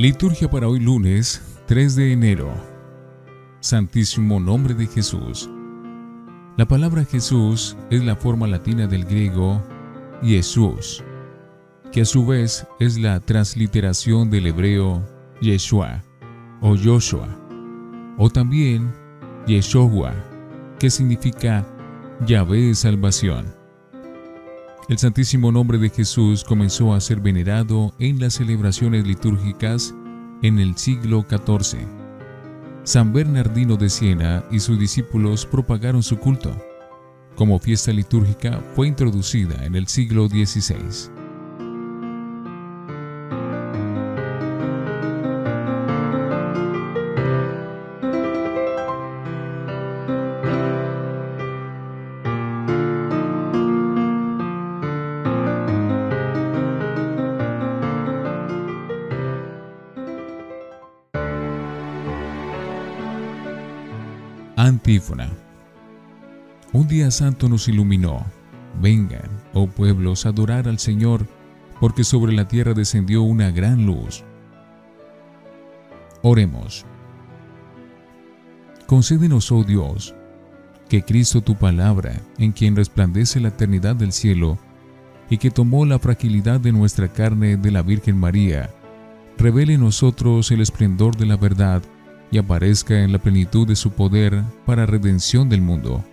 Liturgia para hoy lunes 3 de enero. Santísimo nombre de Jesús. La palabra Jesús es la forma latina del griego Jesús, que a su vez es la transliteración del hebreo Yeshua o Joshua, o también Yeshua, que significa Yahvé salvación. El santísimo nombre de Jesús comenzó a ser venerado en las celebraciones litúrgicas en el siglo XIV. San Bernardino de Siena y sus discípulos propagaron su culto. Como fiesta litúrgica fue introducida en el siglo XVI. Un día santo nos iluminó. Vengan, oh pueblos, a adorar al Señor, porque sobre la tierra descendió una gran luz. Oremos. Concédenos, oh Dios, que Cristo tu palabra, en quien resplandece la eternidad del cielo, y que tomó la fragilidad de nuestra carne de la Virgen María, revele en nosotros el esplendor de la verdad y aparezca en la plenitud de su poder para redención del mundo.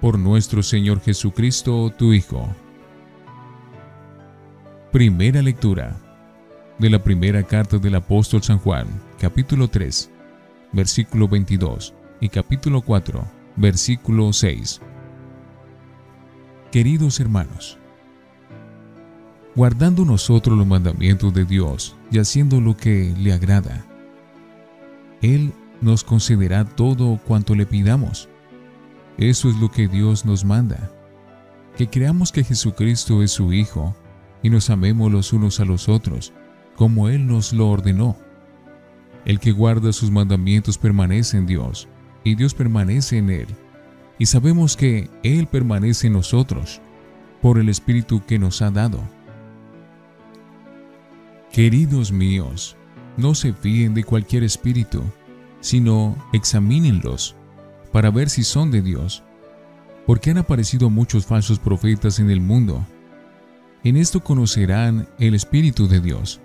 Por nuestro Señor Jesucristo, tu Hijo. Primera lectura de la primera carta del apóstol San Juan, capítulo 3, versículo 22 y capítulo 4, versículo 6. Queridos hermanos, guardando nosotros los mandamientos de Dios y haciendo lo que le agrada, él nos concederá todo cuanto le pidamos. Eso es lo que Dios nos manda, que creamos que Jesucristo es su Hijo y nos amemos los unos a los otros, como Él nos lo ordenó. El que guarda sus mandamientos permanece en Dios, y Dios permanece en Él. Y sabemos que Él permanece en nosotros, por el Espíritu que nos ha dado. Queridos míos, no se fíen de cualquier espíritu, sino examínenlos para ver si son de Dios, porque han aparecido muchos falsos profetas en el mundo. En esto conocerán el Espíritu de Dios.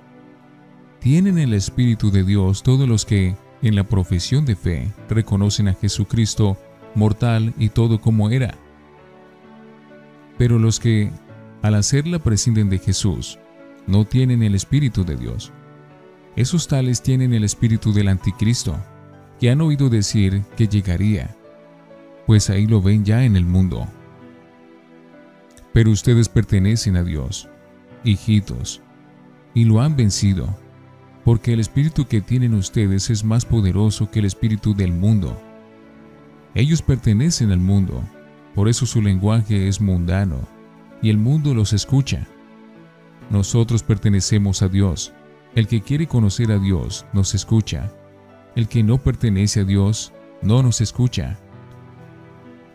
Tienen el Espíritu de Dios todos los que, en la profesión de fe, reconocen a Jesucristo mortal y todo como era. Pero los que, al hacerla, prescinden de Jesús, no tienen el Espíritu de Dios. Esos tales tienen el espíritu del anticristo, que han oído decir que llegaría, pues ahí lo ven ya en el mundo. Pero ustedes pertenecen a Dios, hijitos, y lo han vencido, porque el espíritu que tienen ustedes es más poderoso que el espíritu del mundo. Ellos pertenecen al mundo, por eso su lenguaje es mundano, y el mundo los escucha. Nosotros pertenecemos a Dios, el que quiere conocer a Dios nos escucha. El que no pertenece a Dios no nos escucha.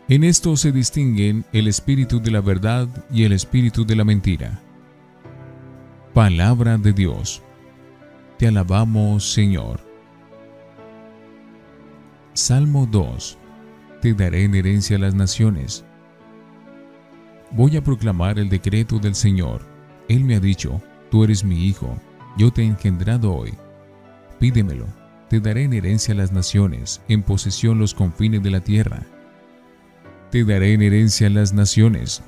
En esto se distinguen el espíritu de la verdad y el espíritu de la mentira. Palabra de Dios. Te alabamos, Señor. Salmo 2. Te daré en herencia a las naciones. Voy a proclamar el decreto del Señor. Él me ha dicho, tú eres mi hijo yo te he engendrado hoy. Pídemelo, te daré en herencia las naciones, en posesión los confines de la tierra. Te daré en herencia las naciones.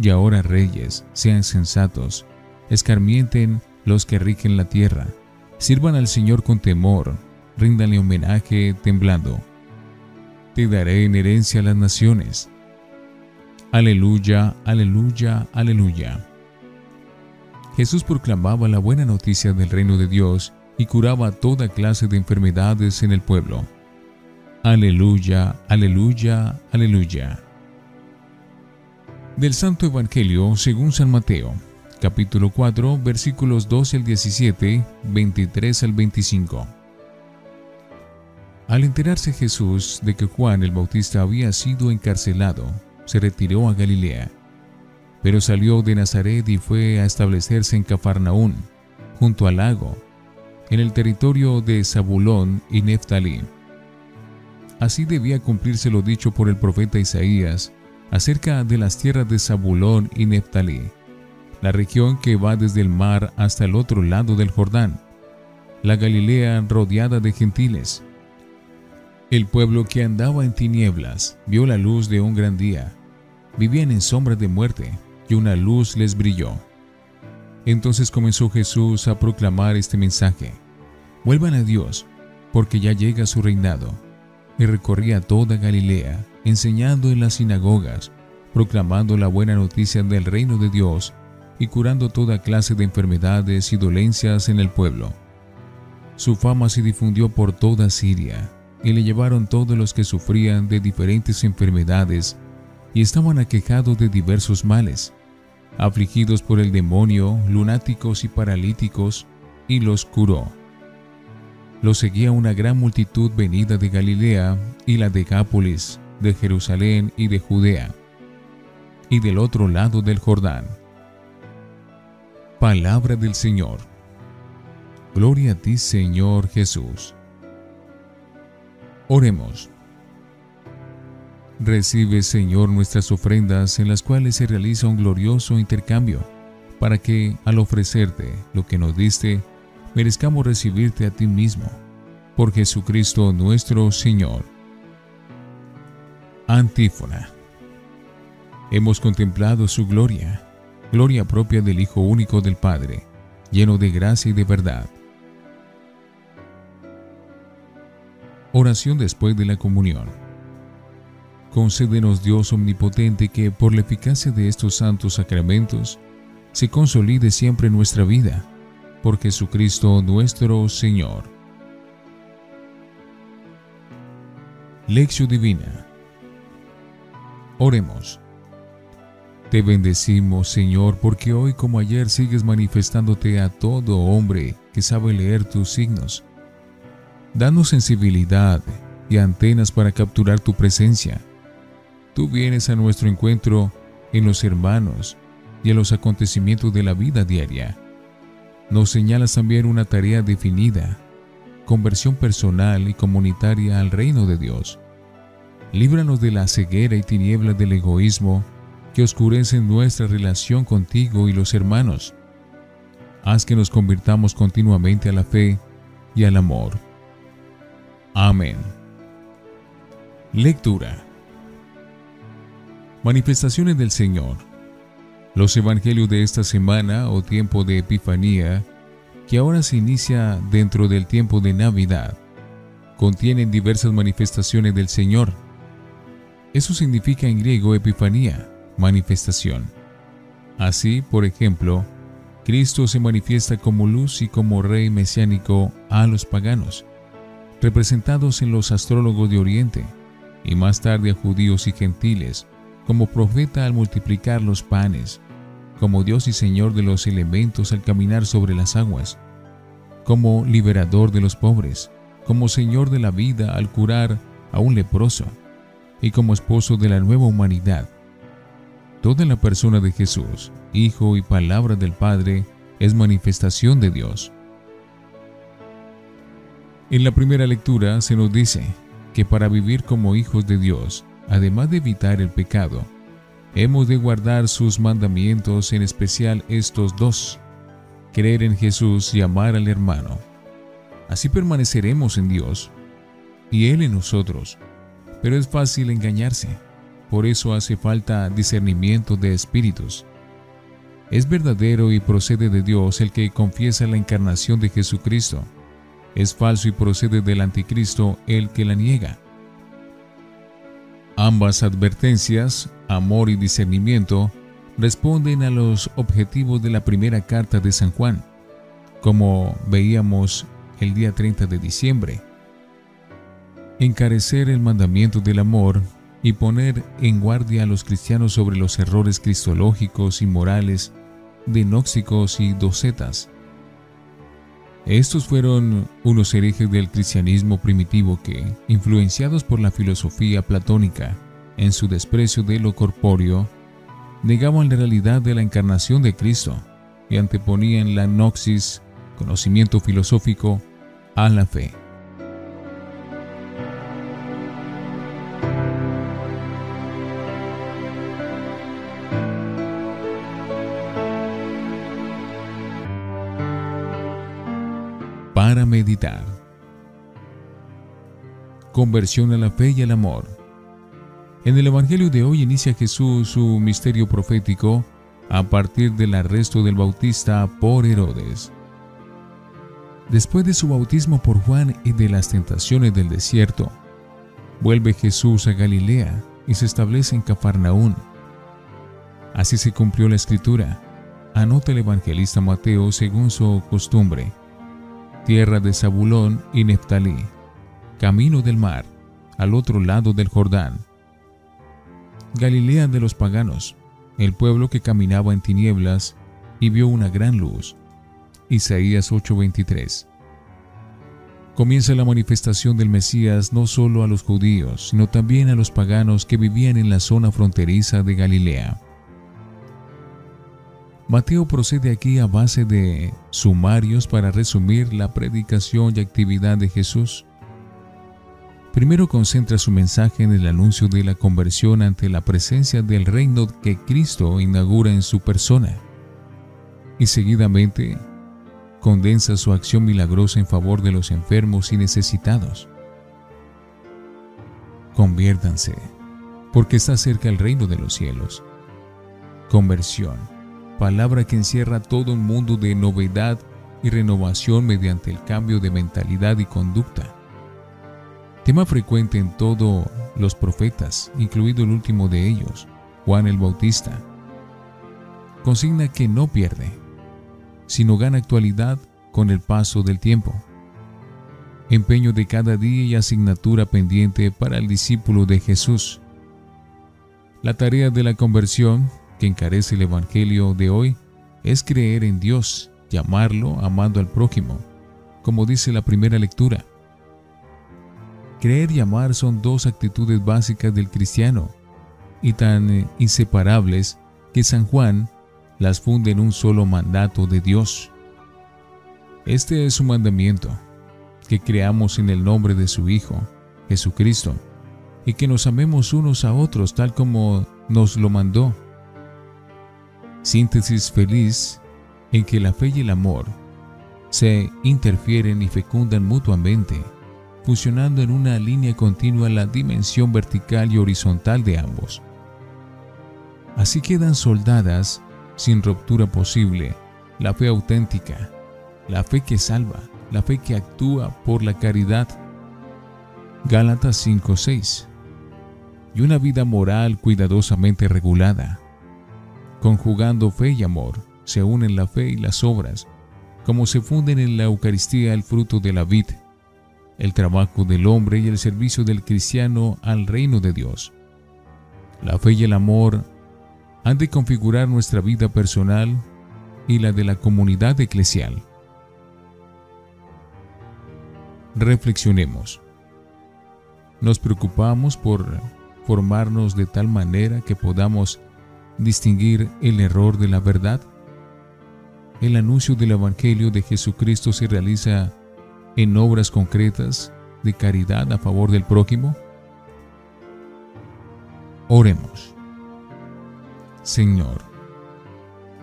Y ahora reyes, sean sensatos, escarmienten los que rigen la tierra, sirvan al Señor con temor, ríndanle homenaje temblando. Te daré en herencia las naciones. Aleluya, aleluya, aleluya. Jesús proclamaba la buena noticia del reino de Dios y curaba toda clase de enfermedades en el pueblo. Aleluya, aleluya, aleluya. Del Santo Evangelio según San Mateo, capítulo 4, versículos 12 al 17, 23 al 25. Al enterarse Jesús de que Juan el Bautista había sido encarcelado, se retiró a Galilea pero salió de Nazaret y fue a establecerse en Cafarnaún, junto al lago, en el territorio de Zabulón y Neftalí. Así debía cumplirse lo dicho por el profeta Isaías acerca de las tierras de Zabulón y Neftalí, la región que va desde el mar hasta el otro lado del Jordán, la Galilea rodeada de gentiles. El pueblo que andaba en tinieblas vio la luz de un gran día. Vivían en sombra de muerte una luz les brilló. Entonces comenzó Jesús a proclamar este mensaje. Vuelvan a Dios, porque ya llega su reinado. Y recorría toda Galilea, enseñando en las sinagogas, proclamando la buena noticia del reino de Dios y curando toda clase de enfermedades y dolencias en el pueblo. Su fama se difundió por toda Siria, y le llevaron todos los que sufrían de diferentes enfermedades y estaban aquejados de diversos males, afligidos por el demonio, lunáticos y paralíticos, y los curó. Los seguía una gran multitud venida de Galilea y la Decápolis, de Jerusalén y de Judea, y del otro lado del Jordán. Palabra del Señor. Gloria a ti, Señor Jesús. Oremos. Recibe, Señor, nuestras ofrendas en las cuales se realiza un glorioso intercambio, para que, al ofrecerte lo que nos diste, merezcamos recibirte a ti mismo. Por Jesucristo nuestro Señor. Antífona. Hemos contemplado su gloria, gloria propia del Hijo único del Padre, lleno de gracia y de verdad. Oración después de la comunión. Concédenos Dios omnipotente que por la eficacia de estos santos sacramentos se consolide siempre nuestra vida por Jesucristo nuestro Señor. Lección Divina Oremos. Te bendecimos, Señor, porque hoy como ayer sigues manifestándote a todo hombre que sabe leer tus signos. Danos sensibilidad y antenas para capturar tu presencia. Tú vienes a nuestro encuentro en los hermanos y en los acontecimientos de la vida diaria nos señalas también una tarea definida, conversión personal y comunitaria al reino de Dios. Líbranos de la ceguera y tinieblas del egoísmo que oscurecen nuestra relación contigo y los hermanos. Haz que nos convirtamos continuamente a la fe y al amor. Amén. Lectura. Manifestaciones del Señor los evangelios de esta semana o tiempo de Epifanía, que ahora se inicia dentro del tiempo de Navidad, contienen diversas manifestaciones del Señor. Eso significa en griego Epifanía, manifestación. Así, por ejemplo, Cristo se manifiesta como luz y como rey mesiánico a los paganos, representados en los astrólogos de Oriente, y más tarde a judíos y gentiles, como profeta al multiplicar los panes, como Dios y Señor de los elementos al caminar sobre las aguas, como liberador de los pobres, como Señor de la vida al curar a un leproso, y como esposo de la nueva humanidad. Toda la persona de Jesús, Hijo y Palabra del Padre, es manifestación de Dios. En la primera lectura se nos dice que para vivir como hijos de Dios además de evitar el pecado, hemos de guardar sus mandamientos, en especial estos dos, creer en Jesús y amar al hermano. Así permaneceremos en Dios y Él en nosotros. Pero es fácil engañarse, por eso hace falta discernimiento de espíritus. Es verdadero y procede de Dios el que confiesa la encarnación de Jesucristo. Es falso y procede del anticristo el que la niega. Ambas advertencias, amor y discernimiento, responden a los objetivos de la primera carta de San Juan, como veíamos el día 30 de diciembre. Encarecer el mandamiento del amor y poner en guardia a los cristianos sobre los errores cristológicos y morales de nóxicos y docetas. Estos fueron unos herejes del cristianismo primitivo que, influenciados por la filosofía platónica, en su desprecio de lo corpóreo, negaban la realidad de la encarnación de Cristo y anteponían la noxis conocimiento filosófico a la fe. Meditar. Conversión a la fe y al amor. En el Evangelio de hoy inicia Jesús su misterio profético a partir del arresto del Bautista por Herodes. Después de su bautismo por Juan y de las tentaciones del desierto, vuelve Jesús a Galilea y se establece en Cafarnaún. Así se cumplió la escritura, anota el evangelista Mateo según su costumbre, tierra de Zabulón y Neftalí, camino del mar, al otro lado del Jordán. Galilea de los paganos, el pueblo que caminaba en tinieblas y vio una gran luz. Isaías 8:23. Comienza la manifestación del Mesías no solo a los judíos, sino también a los paganos que vivían en la zona fronteriza de Galilea. Mateo procede aquí a base de sumarios para resumir la predicación y actividad de Jesús. Primero concentra su mensaje en el anuncio de la conversión ante la presencia del reino que Cristo inaugura en su persona. Y seguidamente condensa su acción milagrosa en favor de los enfermos y necesitados. Conviértanse, porque está cerca el reino de los cielos. Conversión, palabra que encierra todo un mundo de novedad y renovación mediante el cambio de mentalidad y conducta tema frecuente en todos los profetas, incluido el último de ellos, Juan el Bautista. Consigna que no pierde, sino gana actualidad con el paso del tiempo. Empeño de cada día y asignatura pendiente para el discípulo de Jesús. La tarea de la conversión que encarece el Evangelio de hoy es creer en Dios, llamarlo amando al prójimo, como dice la primera lectura Creer y amar son dos actitudes básicas del cristiano y tan eh, inseparables que San Juan las funde en un solo mandato de Dios. Este es su mandamiento, que creamos en el nombre de su Hijo, Jesucristo, y que nos amemos unos a otros tal como nos lo mandó. Síntesis feliz en que la fe y el amor se interfieren y fecundan mutuamente fusionando en una línea continua la dimensión vertical y horizontal de ambos. Así quedan soldadas, sin ruptura posible, la fe auténtica, la fe que salva, la fe que actúa por la caridad. Gálatas 5:6 y una vida moral cuidadosamente regulada. Conjugando fe y amor, se unen la fe y las obras, como se funden en la Eucaristía el fruto de la vid el trabajo del hombre y el servicio del cristiano al reino de Dios. La fe y el amor han de configurar nuestra vida personal y la de la comunidad eclesial. Reflexionemos. Nos preocupamos por formarnos de tal manera que podamos distinguir el error de la verdad. El anuncio del Evangelio de Jesucristo se realiza en obras concretas de caridad a favor del prójimo? Oremos. Señor,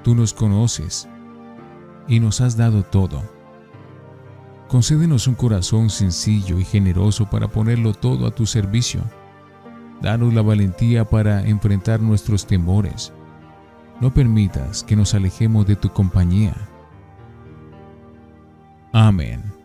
tú nos conoces y nos has dado todo. Concédenos un corazón sencillo y generoso para ponerlo todo a tu servicio. Danos la valentía para enfrentar nuestros temores. No permitas que nos alejemos de tu compañía. Amén.